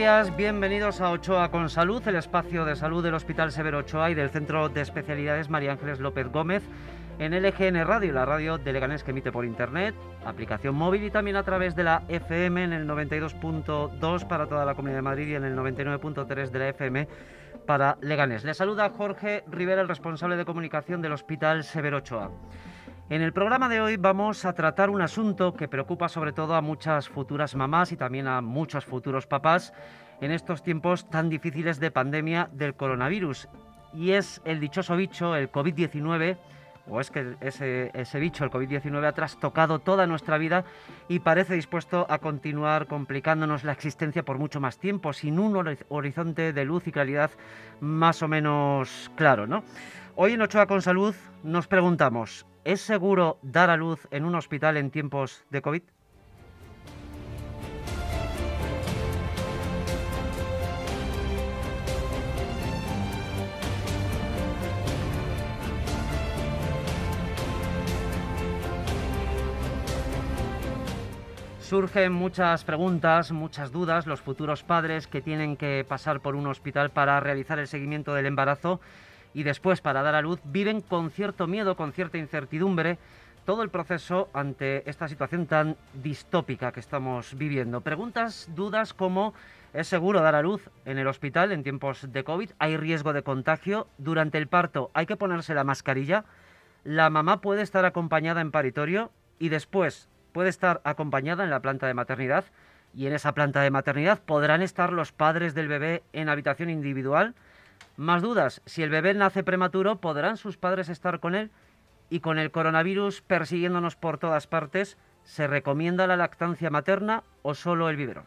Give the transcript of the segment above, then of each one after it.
días, bienvenidos a Ochoa con Salud, el espacio de salud del Hospital Severo Ochoa y del Centro de Especialidades María Ángeles López Gómez en LGN Radio, la radio de Leganés que emite por internet, aplicación móvil y también a través de la FM en el 92.2 para toda la Comunidad de Madrid y en el 99.3 de la FM para Leganés. Le saluda Jorge Rivera, el responsable de comunicación del Hospital Severo Ochoa. En el programa de hoy vamos a tratar un asunto que preocupa sobre todo a muchas futuras mamás y también a muchos futuros papás en estos tiempos tan difíciles de pandemia del coronavirus. Y es el dichoso bicho, el COVID-19, o es que ese, ese bicho, el COVID-19, ha trastocado toda nuestra vida y parece dispuesto a continuar complicándonos la existencia por mucho más tiempo, sin un horizonte de luz y claridad más o menos claro, ¿no? Hoy en Ochoa con Salud nos preguntamos, ¿Es seguro dar a luz en un hospital en tiempos de COVID? Surgen muchas preguntas, muchas dudas. Los futuros padres que tienen que pasar por un hospital para realizar el seguimiento del embarazo y después para dar a luz viven con cierto miedo, con cierta incertidumbre todo el proceso ante esta situación tan distópica que estamos viviendo. Preguntas, dudas como ¿es seguro dar a luz en el hospital en tiempos de COVID? ¿Hay riesgo de contagio? ¿Durante el parto hay que ponerse la mascarilla? ¿La mamá puede estar acompañada en paritorio y después puede estar acompañada en la planta de maternidad? ¿Y en esa planta de maternidad podrán estar los padres del bebé en habitación individual? Más dudas, si el bebé nace prematuro, ¿podrán sus padres estar con él? Y con el coronavirus persiguiéndonos por todas partes, ¿se recomienda la lactancia materna o solo el biberón?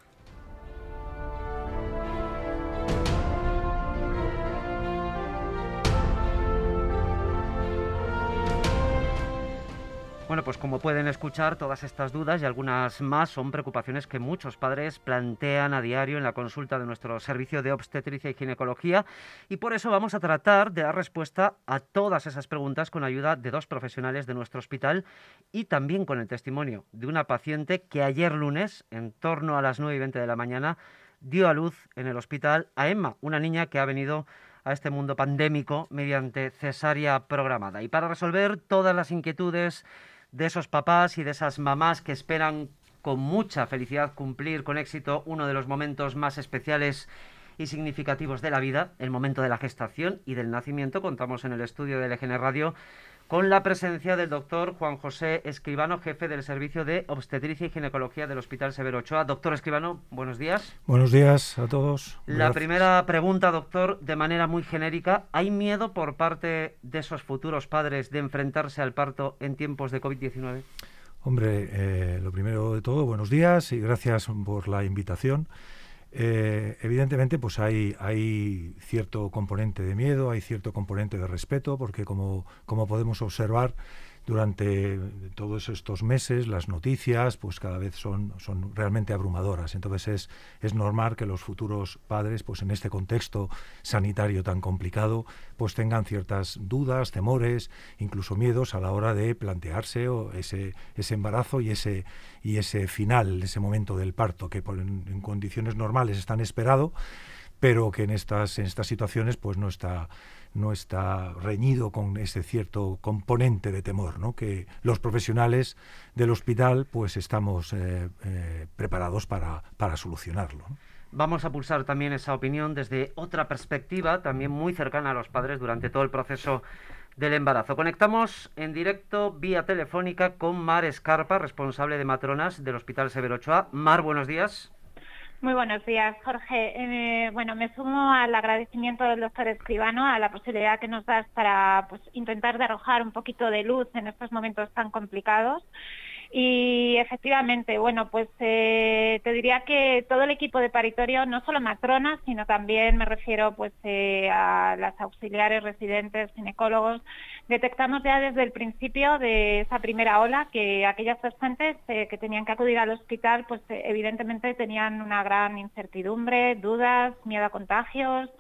Bueno, pues como pueden escuchar, todas estas dudas y algunas más son preocupaciones que muchos padres plantean a diario en la consulta de nuestro servicio de obstetricia y ginecología y por eso vamos a tratar de dar respuesta a todas esas preguntas con ayuda de dos profesionales de nuestro hospital y también con el testimonio de una paciente que ayer lunes, en torno a las 9 y 20 de la mañana, dio a luz en el hospital a Emma, una niña que ha venido a este mundo pandémico mediante cesárea programada. Y para resolver todas las inquietudes de esos papás y de esas mamás que esperan con mucha felicidad cumplir con éxito uno de los momentos más especiales y significativos de la vida, el momento de la gestación y del nacimiento. Contamos en el estudio de LGN Radio con la presencia del doctor Juan José Escribano, jefe del Servicio de Obstetricia y Ginecología del Hospital Severo Ochoa. Doctor Escribano, buenos días. Buenos días a todos. La primera pregunta, doctor, de manera muy genérica. ¿Hay miedo por parte de esos futuros padres de enfrentarse al parto en tiempos de COVID-19? Hombre, eh, lo primero de todo, buenos días y gracias por la invitación. Eh, evidentemente, pues hay, cierto componente de miedo, hay cierto componente de respeto, porque como podemos observar, durante todos estos meses las noticias pues cada vez son, son realmente abrumadoras. Entonces es, es normal que los futuros padres pues en este contexto sanitario tan complicado pues tengan ciertas dudas, temores, incluso miedos a la hora de plantearse ese, ese embarazo y ese, y ese final, ese momento del parto que en, en condiciones normales están esperado pero que en estas, en estas situaciones pues no está no está reñido con ese cierto componente de temor, ¿no? que los profesionales del hospital pues estamos eh, eh, preparados para, para solucionarlo. Vamos a pulsar también esa opinión desde otra perspectiva, también muy cercana a los padres durante todo el proceso del embarazo. Conectamos en directo vía telefónica con Mar Escarpa, responsable de matronas del Hospital Severo Ochoa. Mar, buenos días. Muy buenos días, Jorge. Eh, bueno, me sumo al agradecimiento del doctor Escribano a la posibilidad que nos das para pues, intentar arrojar un poquito de luz en estos momentos tan complicados. Y efectivamente, bueno, pues eh, te diría que todo el equipo de paritorio, no solo matronas, sino también me refiero pues eh, a las auxiliares residentes, ginecólogos, detectamos ya desde el principio de esa primera ola que aquellas pacientes eh, que tenían que acudir al hospital, pues evidentemente tenían una gran incertidumbre, dudas, miedo a contagios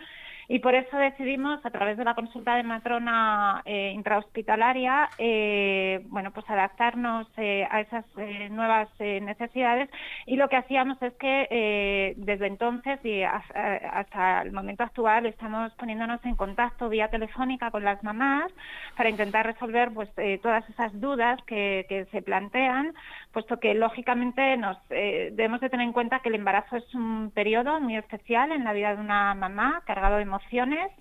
y por eso decidimos a través de la consulta de matrona eh, intrahospitalaria, eh, bueno, pues adaptarnos eh, a esas nuevas necesidades. Y lo que hacíamos es que desde entonces y hasta, el momento actual estamos poniéndonos en contacto vía telefónica con las mamás para intentar resolver pues todas esas dudas que, que, se plantean, puesto que lógicamente nos debemos de tener en cuenta que el embarazo es un periodo muy especial en la vida de una mamá cargado de emociones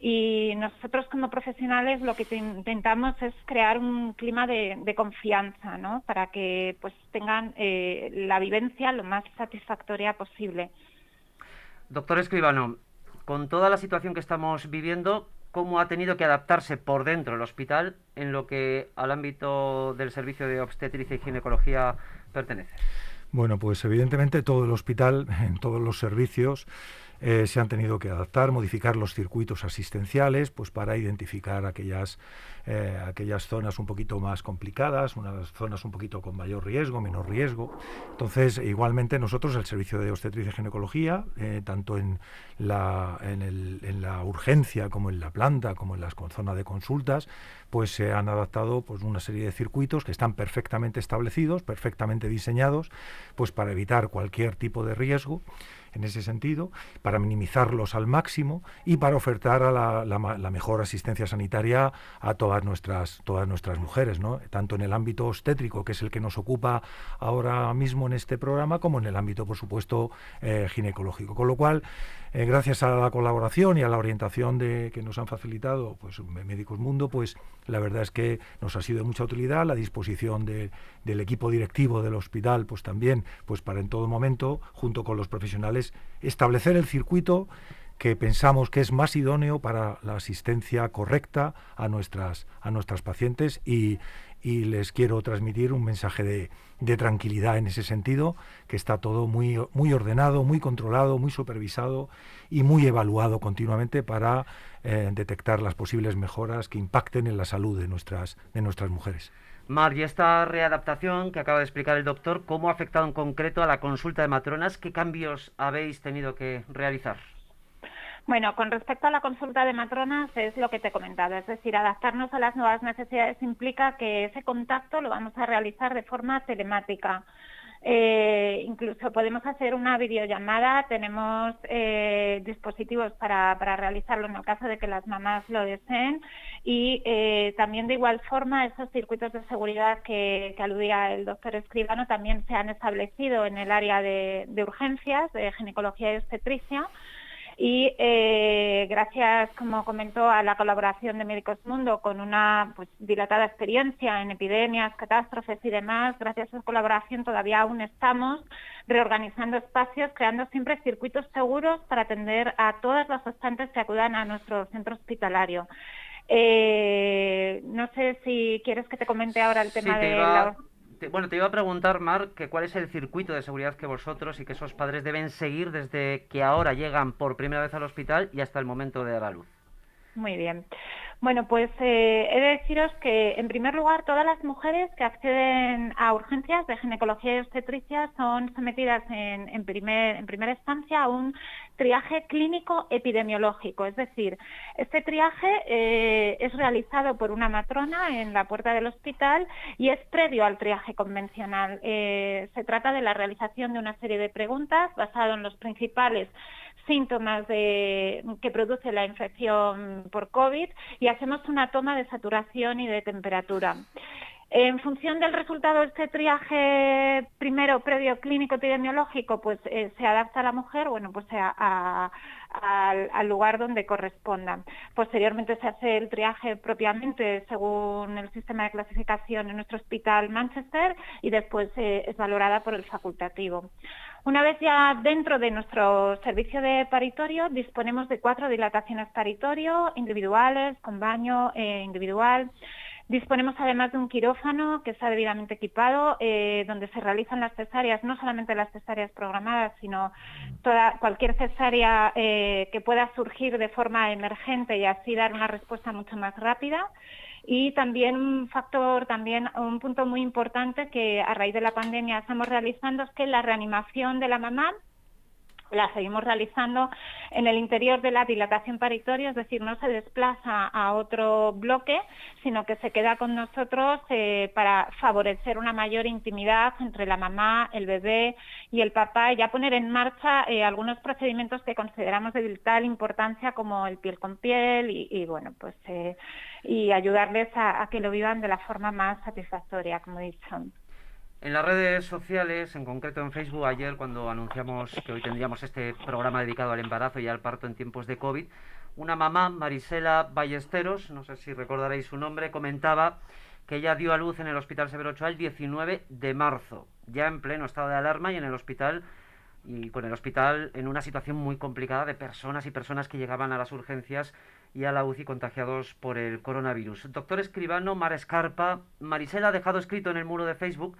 y nosotros como profesionales lo que intentamos es crear un clima de, confianza, ¿no? Para que pues tengan eh, la vivencia lo más satisfactoria posible. Doctor Escribano, con toda la situación que estamos viviendo, ¿cómo ha tenido que adaptarse por dentro el hospital en lo que al ámbito del servicio de obstetricia y ginecología pertenece? Bueno, pues evidentemente todo el hospital, en todos los servicios, eh, se han tenido que adaptar, modificar los circuitos asistenciales, pues para identificar aquellas, eh, aquellas zonas un poquito más complicadas, unas zonas un poquito con mayor riesgo, menor riesgo. Entonces, igualmente nosotros, el servicio de obstetricia y ginecología, eh, tanto en la, en, el, en la urgencia como en la planta, como en la zona de consultas, pues se han adaptado pues una serie de circuitos que están perfectamente establecidos, perfectamente diseñados, pues para evitar cualquier tipo de riesgo en ese sentido, para minimizarlos al máximo y para ofertar a la, mejor asistencia sanitaria a todas nuestras, todas nuestras mujeres, ¿no? tanto en el ámbito obstétrico, que es el que nos ocupa ahora mismo en este programa, como en el ámbito, por supuesto, eh, ginecológico. Con lo cual, eh, gracias a la colaboración y a la orientación de, que nos han facilitado pues, Médicos Mundo, pues la verdad es que nos ha sido de mucha utilidad la disposición del equipo directivo del hospital, pues también, pues para en todo momento, junto con los profesionales, establecer el circuito que pensamos que es más idóneo para la asistencia correcta a nuestras, a nuestras pacientes y, les quiero transmitir un mensaje de, de, tranquilidad en ese sentido, que está todo muy, muy ordenado, muy controlado, muy supervisado y muy evaluado continuamente para eh, detectar las posibles mejoras que impacten en la salud de nuestras, de nuestras mujeres. Mar, y esta readaptación que acaba de explicar el doctor, ¿cómo ha afectado en concreto a la consulta de matronas? ¿Qué cambios habéis tenido que realizar? Bueno, con respecto a la consulta de matronas es lo que te he comentado, es decir, adaptarnos a las nuevas necesidades implica que ese contacto lo vamos a realizar de forma telemática. Eh, incluso podemos hacer una videollamada, tenemos eh, dispositivos para, realizarlo en el caso de que las mamás lo deseen y eh, también de igual forma esos circuitos de seguridad que, aludía el doctor Escribano también se han establecido en el área de urgencias, de ginecología y obstetricia y eh, gracias, como comentó, a la colaboración de Médicos Mundo con una pues, dilatada experiencia en epidemias, catástrofes y demás, gracias a esa colaboración todavía aún estamos reorganizando espacios, creando siempre circuitos seguros para atender a todas las gestantes que acudan a nuestro centro hospitalario. Eh, no sé si quieres que te comente ahora el tema de la bueno, te iba a preguntar, Mar, que cuál es el circuito de seguridad que vosotros y que esos padres deben seguir desde que ahora llegan por primera vez al hospital y hasta el momento de dar a luz. Muy bien. Bueno, pues eh, he de deciros que, en primer lugar, todas las mujeres que acceden a urgencias de ginecología y obstetricia son sometidas en, primer, en primera instancia a un triaje clínico epidemiológico. Es decir, este triaje eh, es realizado por una matrona en la puerta del hospital y es previo al triaje convencional. Eh, se trata de la realización de una serie de preguntas basado en los principales síntomas de, que produce la infección por COVID y hacemos una toma de saturación y de temperatura. En función del resultado de este triaje primero previo clínico epidemiológico, pues eh, se adapta a la mujer, bueno, pues a, al, lugar donde corresponda. Posteriormente se hace el triaje propiamente según el sistema de clasificación en nuestro hospital Manchester y después eh, es valorada por el facultativo. Una vez ya dentro de nuestro servicio de paritorio, disponemos de cuatro dilataciones paritorio, individuales, con baño eh, individual. Disponemos además de un quirófano que está debidamente equipado, eh, donde se realizan las cesáreas, no solamente las cesáreas programadas, sino toda, cualquier cesárea eh, que pueda surgir de forma emergente y así dar una respuesta mucho más rápida. Y también un factor, también un punto muy importante que a raíz de la pandemia estamos realizando es que la reanimación de la mamá la seguimos realizando en el interior de la dilatación paritoria, es decir, no se desplaza a otro bloque, sino que se queda con nosotros eh, para favorecer una mayor intimidad entre la mamá, el bebé y el papá y ya poner en marcha eh, algunos procedimientos que consideramos de vital importancia como el piel con piel y, bueno, pues eh, y ayudarles a, a que lo vivan de la forma más satisfactoria, como he dicho. En las redes sociales, en concreto en Facebook, ayer cuando anunciamos que hoy tendríamos este programa dedicado al embarazo y al parto en tiempos de COVID, una mamá, Marisela Ballesteros, no sé si recordaréis su nombre, comentaba que ella dio a luz en el Hospital Severo Ochoa el 19 de marzo, ya en pleno estado de alarma y en el hospital y con el hospital en una situación muy complicada de personas y personas que llegaban a las urgencias y a la UCI contagiados por el coronavirus. Doctor escribano Mar Escarpa, Marisela ha dejado escrito en el muro de Facebook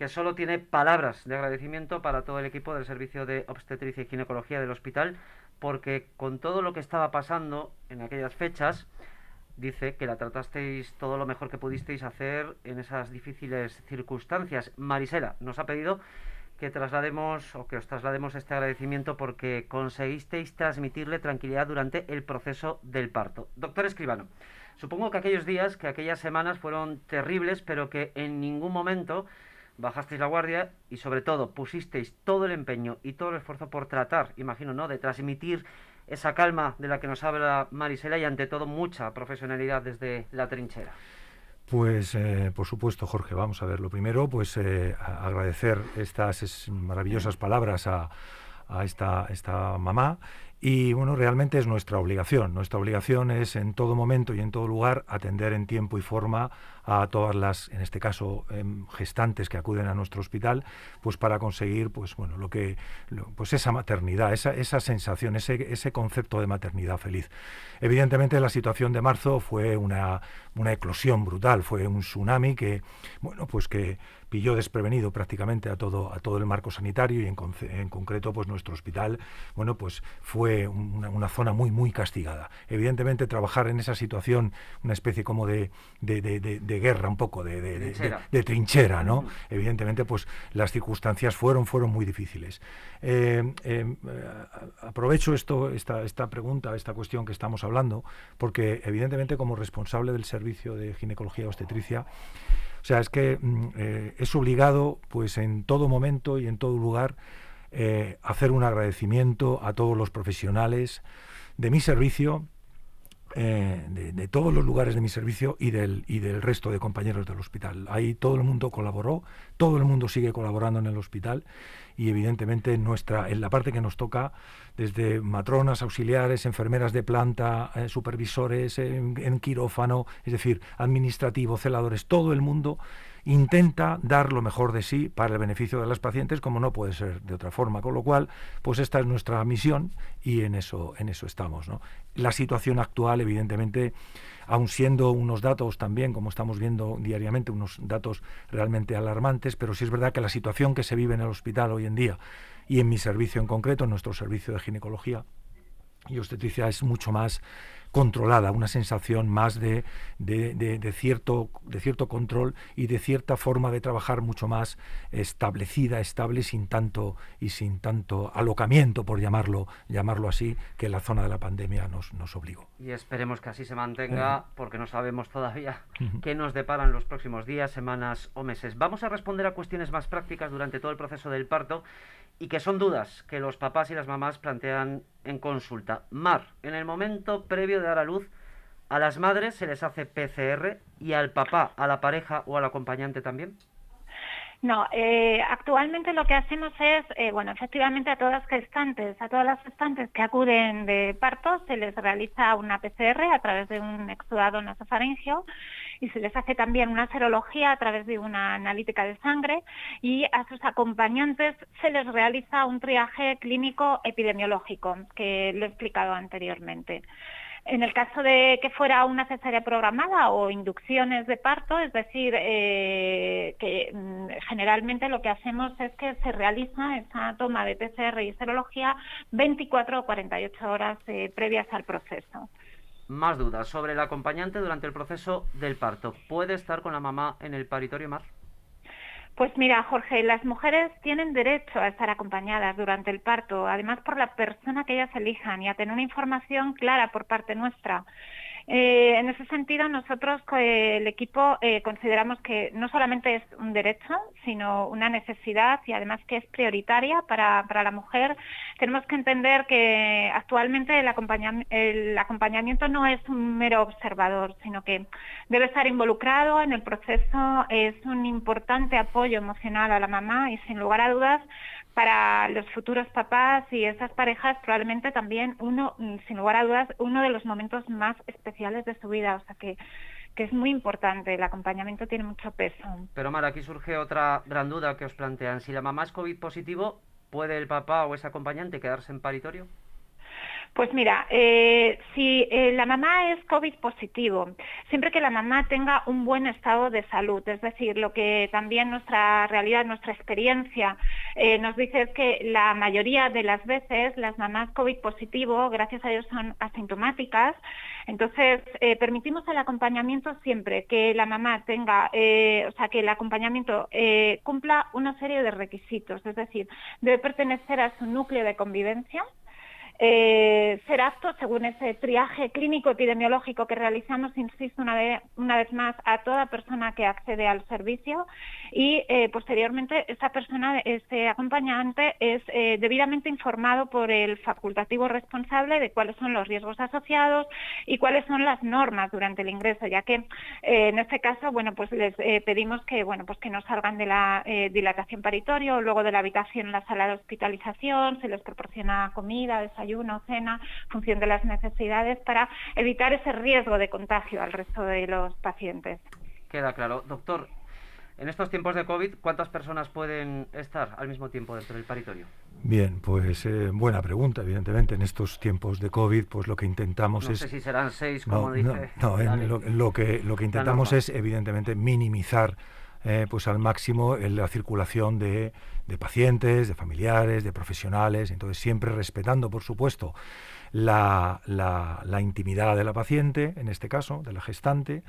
que solo tiene palabras de agradecimiento para todo el equipo del Servicio de Obstetricia y Ginecología del hospital, porque con todo lo que estaba pasando en aquellas fechas, dice que la tratasteis todo lo mejor que pudisteis hacer en esas difíciles circunstancias. Marisela nos ha pedido que traslademos o que os traslademos este agradecimiento porque conseguisteis transmitirle tranquilidad durante el proceso del parto. Doctor Escribano, supongo que aquellos días, que aquellas semanas fueron terribles, pero que en ningún momento bajasteis la guardia y sobre todo pusisteis todo el empeño y todo el esfuerzo por tratar, imagino, ¿no?, de transmitir esa calma de la que nos habla Marisela y ante todo mucha profesionalidad desde la trinchera. Pues eh, por supuesto, Jorge, vamos a ver. Lo primero, pues eh, agradecer estas maravillosas palabras a, a esta, esta mamá y bueno, realmente es nuestra obligación. Nuestra obligación es en todo momento y en todo lugar atender en tiempo y forma a todas las, en este caso, em, gestantes que acuden a nuestro hospital, pues para conseguir, pues bueno, lo que, pues esa maternidad, esa, esa sensación, ese, ese concepto de maternidad feliz. Evidentemente la situación de marzo fue una, una eclosión brutal, fue un tsunami que, bueno, pues que pilló desprevenido prácticamente a todo, a todo el marco sanitario y en, en concreto pues nuestro hospital, bueno, pues fue una, zona muy, muy castigada. Evidentemente trabajar en esa situación, una especie como de, de, de, guerra, un poco de, trinchera. ¿no? Evidentemente pues las circunstancias fueron, fueron muy difíciles. Eh, eh, aprovecho esto, esta, esta pregunta, esta cuestión que estamos hablando, porque evidentemente como responsable del servicio de ginecología y obstetricia, o sea, es que mm, eh, es obligado, pues en todo momento y en todo lugar, eh, hacer un agradecimiento a todos los profesionales de mi servicio, eh, de, todos los lugares de mi servicio y del, y del resto de compañeros del hospital. Ahí todo el mundo colaboró, todo el mundo sigue colaborando en el hospital y evidentemente en, nuestra, en la parte que nos toca, desde matronas, auxiliares, enfermeras de planta, eh, supervisores en, quirófano, es decir, administrativo, celadores, todo el mundo intenta dar lo mejor de sí para el beneficio de las pacientes, como no puede ser de otra forma. Con lo cual, pues esta es nuestra misión y en eso, en eso estamos. La situación actual, evidentemente, aun siendo unos datos también, como estamos viendo diariamente, unos datos realmente alarmantes, pero sí es verdad que la situación que se vive en el hospital hoy en día y en mi servicio en concreto, en nuestro servicio de ginecología y obstetricia, es mucho más controlada, una sensación más de, de, cierto, de cierto control y de cierta forma de trabajar mucho más establecida, estable, sin tanto y sin tanto alocamiento, por llamarlo, llamarlo así, que la zona de la pandemia nos, nos obligó. Y esperemos que así se mantenga, porque no sabemos todavía qué nos deparan los próximos días, semanas o meses. Vamos a responder a cuestiones más prácticas durante todo el proceso del parto y que son dudas que los papás y las mamás plantean en consulta. Mar, en el momento previo de dar a luz, a las madres se les hace PCR y al papá, a la pareja o al acompañante también. No, eh, actualmente lo que hacemos es, eh, bueno, efectivamente a todas las gestantes, a todas las gestantes que acuden de parto se les realiza una PCR a través de un exudado nasofaringeo y se les hace también una serología a través de una analítica de sangre y a sus acompañantes se les realiza un triaje clínico epidemiológico que lo he explicado anteriormente. En el caso de que fuera una cesárea programada o inducciones de parto, es decir, eh, que mm, generalmente lo que hacemos es que se realiza esa toma de PCR y serología 24 o 48 horas eh, previas al proceso. Más dudas sobre el acompañante durante el proceso del parto. ¿Puede estar con la mamá en el paritorio más? Pues mira, Jorge, las mujeres tienen derecho a estar acompañadas durante el parto, además por la persona que ellas elijan y a tener una información clara por parte nuestra. Eh, en ese sentido, nosotros, eh, el equipo, eh, consideramos que no solamente es un derecho, sino una necesidad y además que es prioritaria para, la mujer. Tenemos que entender que actualmente el, el acompañamiento no es un mero observador, sino que debe estar involucrado en el proceso, es un importante apoyo emocional a la mamá y sin lugar a dudas para los futuros papás y esas parejas probablemente también uno, sin lugar a dudas, uno de los momentos más especiales de su vida. O sea que, es muy importante, el acompañamiento tiene mucho peso. Pero Mara, aquí surge otra gran duda que os plantean. Si la mamá es COVID positivo, ¿puede el papá o ese acompañante quedarse en paritorio? Pues mira, eh, si eh, la mamá es COVID positivo, siempre que la mamá tenga un buen estado de salud, es decir, lo que también nuestra realidad, nuestra experiencia eh, nos dice es que la mayoría de las veces las mamás COVID positivo, gracias a Dios, son asintomáticas. Entonces, permitimos el acompañamiento siempre que la mamá tenga, o sea, que el acompañamiento cumpla una serie de requisitos, es decir, debe pertenecer a su núcleo de convivencia, eh, ser apto según ese triaje clínico epidemiológico que realizamos, insisto una vez, una vez más, a toda persona que accede al servicio. Y eh, posteriormente esa persona, ese acompañante es eh, debidamente informado por el facultativo responsable de cuáles son los riesgos asociados y cuáles son las normas durante el ingreso, ya que en este caso, bueno, pues les pedimos que, bueno, pues que no salgan de la dilatación paritorio, luego de la habitación en la sala de hospitalización, se les proporciona comida, desayuno una cena, función de las necesidades, para evitar ese riesgo de contagio al resto de los pacientes. Queda claro. Doctor, en estos tiempos de COVID, ¿cuántas personas pueden estar al mismo tiempo dentro del paritorio? Bien, pues eh, buena pregunta, evidentemente. En estos tiempos de COVID, pues lo que intentamos es... No sé si serán seis, como dice... No, lo, que, lo que intentamos es, evidentemente, minimizar eh, pues al máximo la circulación de, de pacientes, de familiares, de profesionales, entonces siempre respetando, por supuesto, la, la, intimidad de la paciente, en este caso, de la gestante,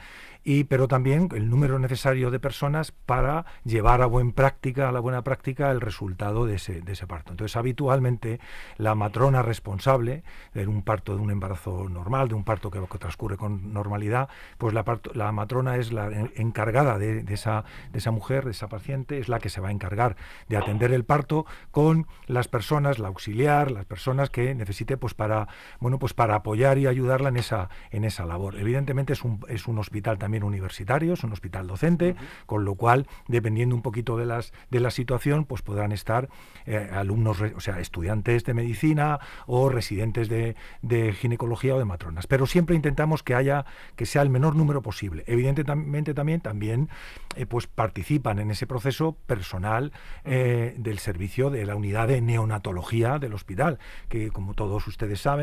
y, pero también el número necesario de personas para llevar a, buen práctica, a la buena práctica el resultado de ese, de ese parto. Entonces, habitualmente, la matrona responsable de un parto, de un embarazo normal, de un parto que, transcurre con normalidad, pues la, la matrona es la encargada de, de, esa, de esa mujer, de esa paciente, es la que se va a encargar de atender el parto con las personas, la auxiliar, las personas que necesite pues para bueno, pues para apoyar y ayudarla en esa, en esa labor. Evidentemente es un, es un hospital también universitario, es un hospital docente, con lo cual, dependiendo un poquito de, las, de la situación, pues podrán estar eh, alumnos, o sea, estudiantes de medicina o residentes de, de, ginecología o de matronas. Pero siempre intentamos que haya, que sea el menor número posible. Evidentemente también, también eh, pues participan en ese proceso personal eh, del servicio de la unidad de neonatología del hospital, que como todos ustedes saben,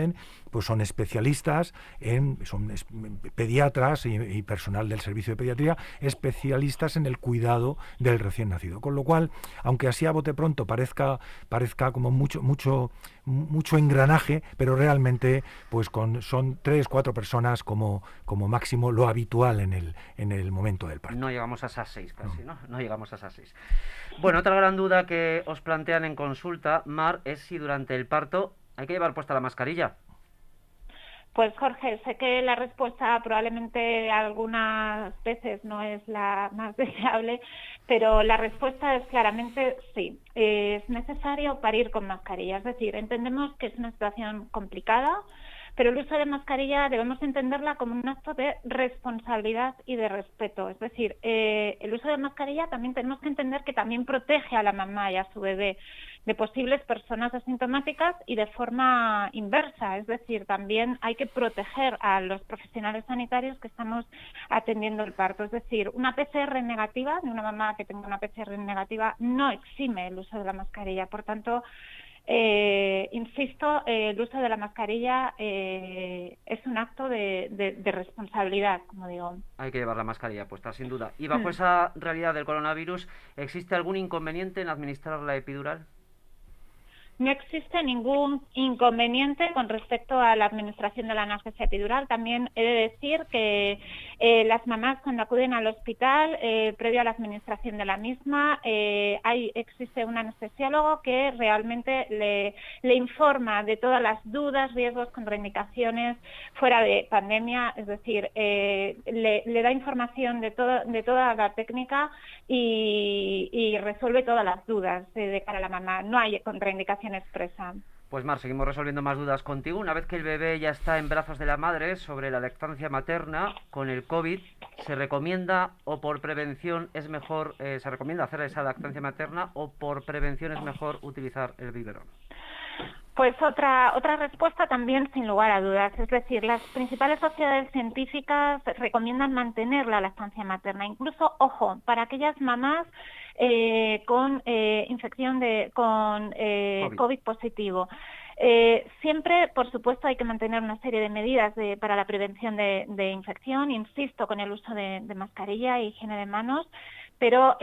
pues son especialistas en, son pediatras y, personal del servicio de pediatría, especialistas en el cuidado del recién nacido. Con lo cual, aunque así a bote pronto parezca, parezca como mucho, mucho, mucho engranaje, pero realmente pues con, son tres, cuatro personas como, como máximo lo habitual en el, en el momento del parto. No llegamos a esas seis casi, ¿no? No llegamos a esas seis. Bueno, otra gran duda que os plantean en consulta, Mar, es si durante el parto ¿Hay que llevar puesta la mascarilla? Pues Jorge, sé que la respuesta probablemente algunas veces no es la más deseable, pero la respuesta es claramente sí. Es necesario parir con mascarilla. Es decir, entendemos que es una situación complicada, pero el uso de mascarilla debemos entenderla como un acto de responsabilidad y de respeto. Es decir, eh, el uso de mascarilla también tenemos que entender que también protege a la mamá y a su bebé de posibles personas asintomáticas y de forma inversa. Es decir, también hay que proteger a los profesionales sanitarios que estamos atendiendo el parto. Es decir, una PCR negativa, de una mamá que tenga una PCR negativa, no exime el uso de la mascarilla. Por tanto, eh, insisto, eh, el uso de la mascarilla eh, es un acto de, responsabilidad, como digo. Hay que llevar la mascarilla puesta, sin duda. Y bajo mm. esa realidad del coronavirus, ¿existe algún inconveniente en administrar la epidural? No existe ningún inconveniente con respecto a la administración de la analgesia epidural. También he de decir que eh, las mamás cuando acuden al hospital, eh, previo a la administración de la misma, eh, existe un anestesiólogo que realmente le, informa de todas las dudas, riesgos, contraindicaciones fuera de pandemia, es decir, le, da información de toda la técnica y, y resuelve todas las dudas de cara a la mamá. No hay contraindicaciones Pues Mar, seguimos resolviendo más dudas contigo. Una vez que el bebé ya está en brazos de la madre sobre la lactancia materna con el COVID, ¿se recomienda o por prevención es mejor, eh, se recomienda hacer esa lactancia materna o por prevención es mejor utilizar el biberón? Pues otra, otra respuesta también sin lugar a dudas. Es decir, las principales sociedades científicas recomiendan mantener la lactancia materna. Incluso, ojo, para aquellas mamás eh, con eh, infección de, con eh, COVID. positivo. siempre, por supuesto, hay que mantener una serie de medidas para la prevención de, infección, insisto, con el uso de, mascarilla y higiene de manos, pero,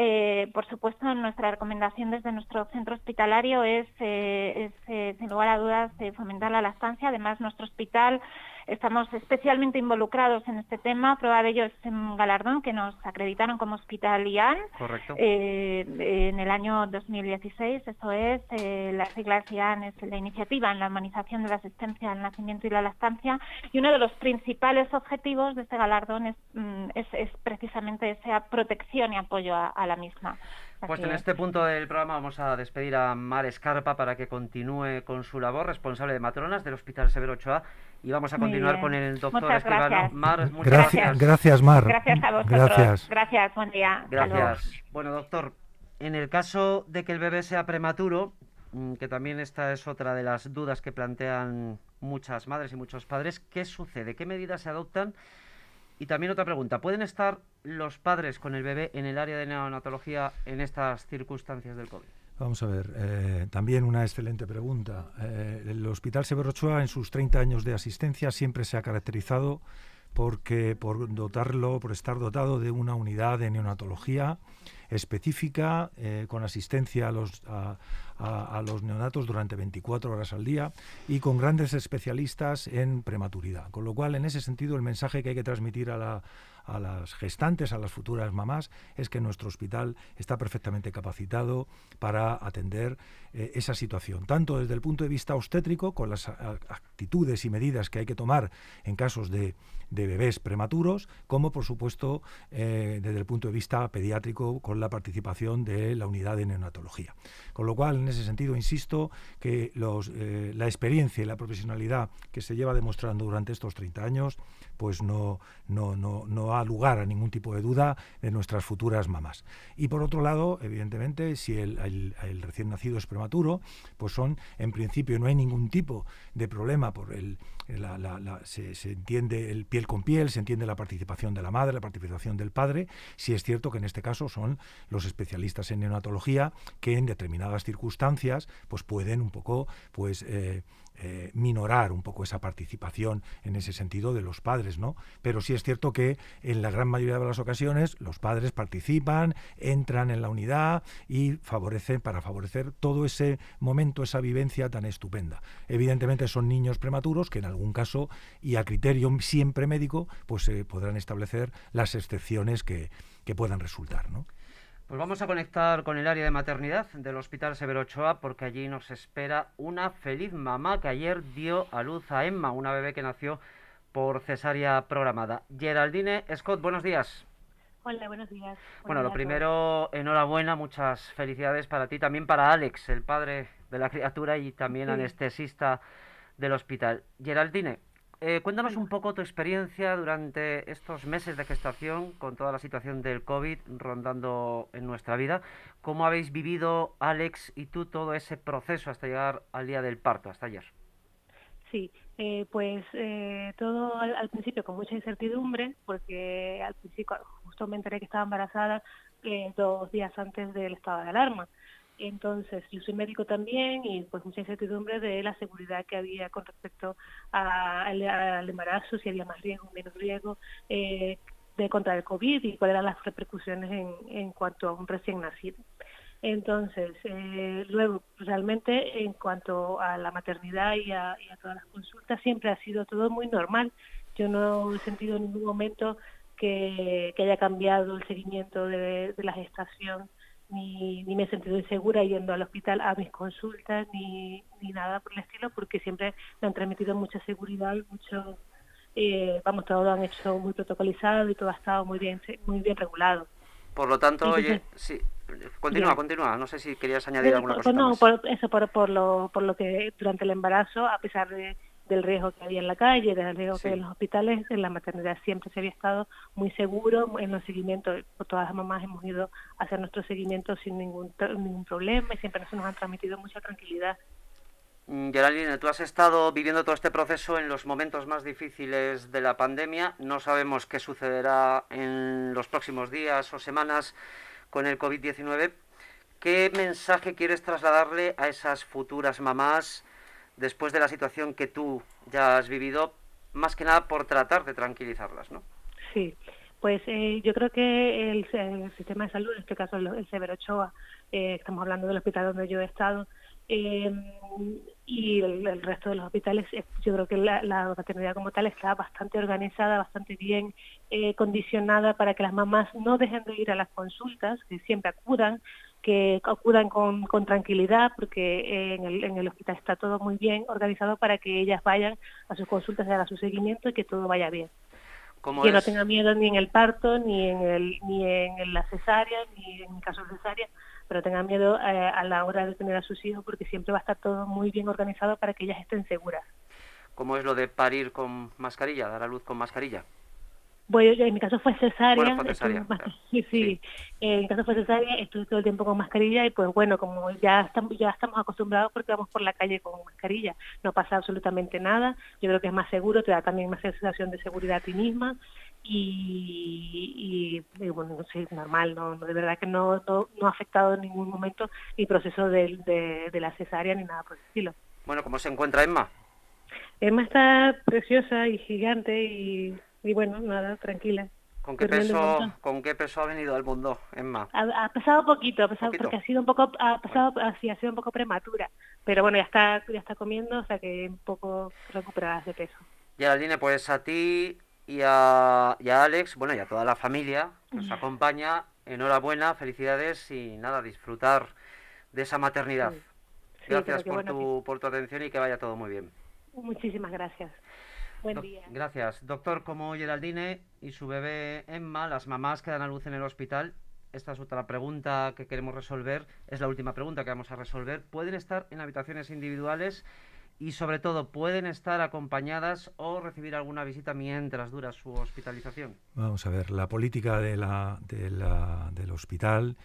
por supuesto, nuestra recomendación desde nuestro centro hospitalario es, sin lugar a dudas, fomentar la lactancia. Además, nuestro hospital Estamos especialmente involucrados en este tema. Prueba de ello es un galardón que nos acreditaron como Hospital IAN eh, en el año 2016. Eso es, eh, las siglas IAN es la iniciativa en la humanización de la asistencia al nacimiento y la lactancia. Y uno de los principales objetivos de este galardón es, mm, es, precisamente esa protección y apoyo a la misma. Pues en este punto del programa vamos a despedir a Mar Escarpa para que continúe con su labor, responsable de matronas del Hospital Severo Ochoa, y vamos a continuar con el doctor Escribano. Mar, muchas gracias. Gracias, Mar. Gracias a vosotros. Gracias. Gracias, buen día. Gracias. Bueno, doctor, en el caso de que el bebé sea prematuro, mm, que también esta es otra de las dudas que plantean muchas madres y muchos padres, ¿qué sucede? ¿Qué medidas se adoptan? Y también otra pregunta, ¿pueden estar los padres con el bebé en el área de neonatología en estas circunstancias del COVID? Vamos a ver, eh, también una excelente pregunta. Eh, el Hospital Severo Ochoa en sus 30 años de asistencia siempre se ha caracterizado porque por dotarlo, por estar dotado de una unidad de neonatología específica eh, con asistencia a los, los neonatos durante 24 horas al día y con grandes especialistas en prematuridad. Con lo cual, en ese sentido, el mensaje que hay que transmitir a la, a las gestantes, a las futuras mamás, es que nuestro hospital está perfectamente capacitado para atender eh, esa situación, tanto desde el punto de vista obstétrico, con las actitudes y medidas que hay que tomar en casos de, bebés prematuros, como por supuesto eh, desde el punto de vista pediátrico, con la participación de la unidad de neonatología. Con lo cual, en ese sentido, insisto que los, eh, la experiencia y la profesionalidad que se lleva demostrando durante estos 30 años, pues no, no, no, no lugar a ningún tipo de duda de nuestras futuras mamás. Y por otro lado, evidentemente, si el, recién nacido es prematuro, pues son, en principio, no hay ningún tipo de problema por el, se, se, entiende el piel con piel, se entiende la participación de la madre, la participación del padre. Si es cierto que en este caso son los especialistas en neonatología que en determinadas circunstancias, pues pueden un poco, pues eh, eh, minorar un poco esa participación en ese sentido de los padres, ¿no? Pero sí es cierto que en la gran mayoría de las ocasiones los padres participan, entran en la unidad y favorecen para favorecer todo ese momento, esa vivencia tan estupenda. Evidentemente son niños prematuros que en algún caso y a criterio siempre médico, pues se podrán establecer las excepciones que, que puedan resultar, ¿no? Pues vamos a conectar con el área de maternidad del Hospital Severo Ochoa porque allí nos espera una feliz mamá que ayer dio a luz a Emma, una bebé que nació por cesárea programada. Geraldine Scott, buenos días. Hola, buenos días. Bueno, lo primero, enhorabuena, muchas felicidades para ti, también para Alex, el padre de la criatura y también anestesista del hospital. Geraldine, eh, cuéntanos un poco tu experiencia durante estos meses de gestación con toda la situación del COVID rondando en nuestra vida. ¿Cómo habéis vivido, Alex y tú, todo ese proceso hasta llegar al día del parto, hasta ayer? Sí, eh, pues eh, todo al, principio con mucha incertidumbre, porque al principio justo me enteré que estaba embarazada dos días antes del estado de alarma. Entonces, yo soy médico también y pues mucha incertidumbre de la seguridad que había con respecto al embarazo, si había más riesgo, menos riesgo eh, de contra el COVID y cuáles eran las repercusiones en, en cuanto a un recién nacido. Entonces, eh, luego, realmente en cuanto a la maternidad y a, todas las consultas, siempre ha sido todo muy normal. Yo no he sentido en ningún momento que, haya cambiado el seguimiento de, la gestación, ni, ni, me he sentido insegura yendo al hospital a mis consultas, ni, ni nada por el estilo, porque siempre me han transmitido mucha seguridad y mucho, eh, vamos, todo lo han hecho muy protocolizado y todo ha estado muy bien, muy bien regulado. Por lo tanto, oye, sí, continúa, continúa. No sé si querías añadir alguna cosa. No, Por, eso por, por, lo, por lo que durante el embarazo, a pesar de, del riesgo que había en la calle, del riesgo que había en los hospitales, en la maternidad siempre se había estado muy seguro en los seguimientos. Todas las mamás hemos ido a hacer nuestro seguimiento sin ningún, ningún problema y siempre nos han transmitido mucha tranquilidad. Mm, Geraldine, tú has estado viviendo todo este proceso en los momentos más difíciles de la pandemia. No sabemos qué sucederá en los próximos días o semanas con el COVID-19. ¿Qué mensaje quieres trasladarle a esas futuras mamás después de la situación que tú ya has vivido? Más que nada por tratar de tranquilizarlas, ¿no? Sí, pues eh, yo creo que el, sistema de salud, en este caso el, Severo Ochoa, eh, estamos hablando del hospital donde yo he estado, eh, y el, resto de los hospitales, eh, yo creo que la, maternidad como tal está bastante organizada, bastante bien eh, condicionada para que las mamás no dejen de ir a las consultas, que siempre acudan, que acudan con, con tranquilidad, porque en el, en el hospital está todo muy bien organizado para que ellas vayan a sus consultas y hagan su seguimiento y que todo vaya bien. que no tenga miedo ni en el parto, ni en, el, ni en la cesárea, ni en caso de cesárea, pero tengan miedo eh, a la hora de tener a sus hijos porque siempre va a estar todo muy bien organizado para que ellas estén seguras. ¿Cómo es lo de parir con mascarilla, dar a luz con mascarilla? Bueno, en mi caso fue cesárea. sí, sí, en mi caso fue cesárea, estuve todo el tiempo con mascarilla y pues bueno, como ya estamos, ya estamos acostumbrados porque vamos por la calle con mascarilla, no pasa absolutamente nada, yo creo que es más seguro, te da también más sensación de seguridad a ti misma y, y, bueno, sí, normal, no, de verdad que no, no, ha afectado en ningún momento mi proceso de, de, la cesárea ni nada por el estilo. Bueno, ¿cómo se encuentra Emma? Emma está preciosa y gigante y, y bueno, nada, tranquila. ¿Con qué, peso, ¿Con qué peso ha venido al mundo, Emma? Ha, pesado poquito, ha pesado porque ha sido un poco, ha pasado, así, ha sido un poco prematura, pero bueno, ya está, ya está comiendo, o sea que un poco recuperada de peso. Geraldine, pues a ti y a, Alex, bueno, y a toda la familia que nos acompaña. Enhorabuena, felicidades y nada, disfrutar de esa maternidad. gracias por, tu, por tu atención y que vaya todo muy bien. Muchísimas gracias. Buen día. Gracias. Doctor, como Geraldine y su bebé Emma, las mamás que dan a luz en el hospital, esta es otra pregunta que queremos resolver, es la última pregunta que vamos a resolver. ¿Pueden estar en habitaciones individuales? y sobre todo pueden estar acompañadas o recibir alguna visita mientras dura su hospitalización? Vamos a ver, la política de la, del hospital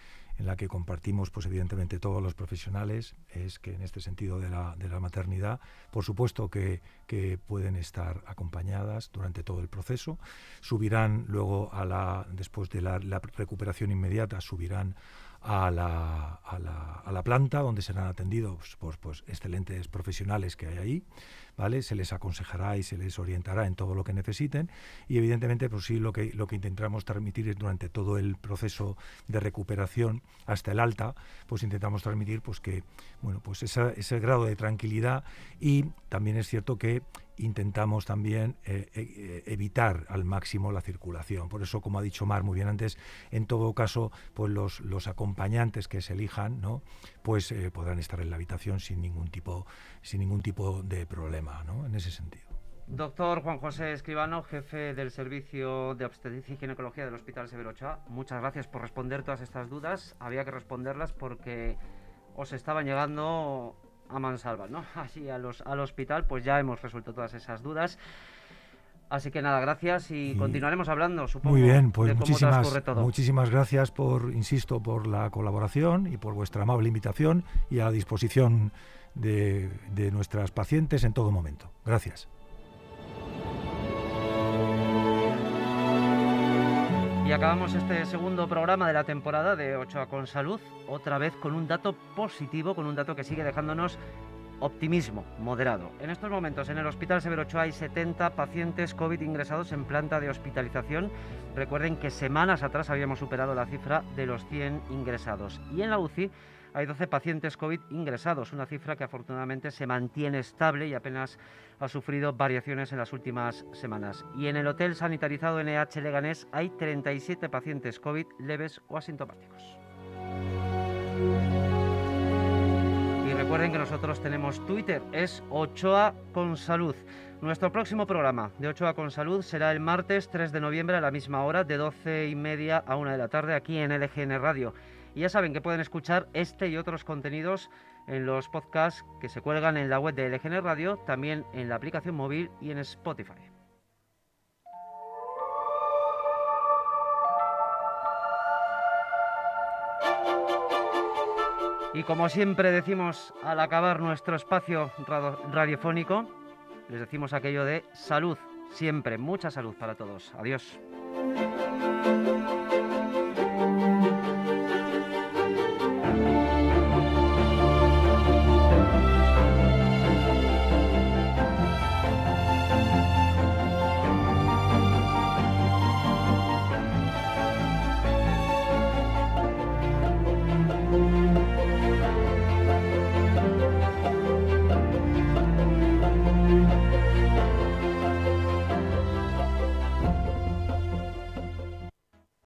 en la que compartimos, pues evidentemente todos los profesionales, es que en este sentido de la, de la maternidad, por supuesto que, que, pueden estar acompañadas durante todo el proceso, subirán luego a la, después de la, la recuperación inmediata, subirán a la, a la, a la planta donde serán atendidos por pues, excelentes profesionales que hay ahí, ¿vale? Se les aconsejará y se les orientará en todo lo que necesiten y evidentemente pues sí lo que, lo que intentamos transmitir es durante todo el proceso de recuperación hasta el alta, pues intentamos transmitir pues que, bueno, pues ese grado de tranquilidad y también es cierto que intentamos también eh, eh, evitar al máximo la circulación. Por eso, como ha dicho Mar muy bien antes, en todo caso, pues los, acompañantes que se elijan, ¿no? pues eh, podrán estar en la habitación sin ningún tipo, sin ningún tipo de problema, ¿no? En ese sentido. Doctor Juan José Escribano, jefe del Servicio de Obstetricia y Ginecología del Hospital Severo Ochoa, muchas gracias por responder todas estas dudas. Había que responderlas porque os estaban llegando a mansalva, ¿no? Así a los, al hospital, pues ya hemos resuelto todas esas dudas. Así que nada, gracias y, continuaremos hablando, supongo. Muy bien, pues muchísimas, muchísimas gracias por, insisto, por la colaboración y por vuestra amable invitación y a disposición de, de nuestras pacientes en todo momento. Gracias. Y acabamos este segundo programa de la temporada de Ochoa con Salud, otra vez con un dato positivo, con un dato que sigue dejándonos optimismo moderado. En estos momentos en el Hospital Severo Ochoa hay 70 pacientes COVID ingresados en planta de hospitalización. Recuerden que semanas atrás habíamos superado la cifra de los 100 ingresados. Y en la UCI hay 12 pacientes COVID ingresados, una cifra que afortunadamente se mantiene estable y apenas ha sufrido variaciones en las últimas semanas. Y en el hotel sanitarizado NH Leganés hay 37 pacientes COVID leves o asintomáticos. Y recuerden que nosotros tenemos Twitter, es Ochoa con Salud. Nuestro próximo programa de Ochoa con Salud será el martes 3 de noviembre a la misma hora, de 12 y media a 1 de la tarde, aquí en LGN Radio. Y ya saben que pueden escuchar este y otros contenidos en los podcasts que se cuelgan en la web de LGN Radio, también en la aplicación móvil y en Spotify. Y como siempre decimos al acabar nuestro espacio radiofónico, les decimos aquello de salud, siempre, mucha salud para todos. Adiós.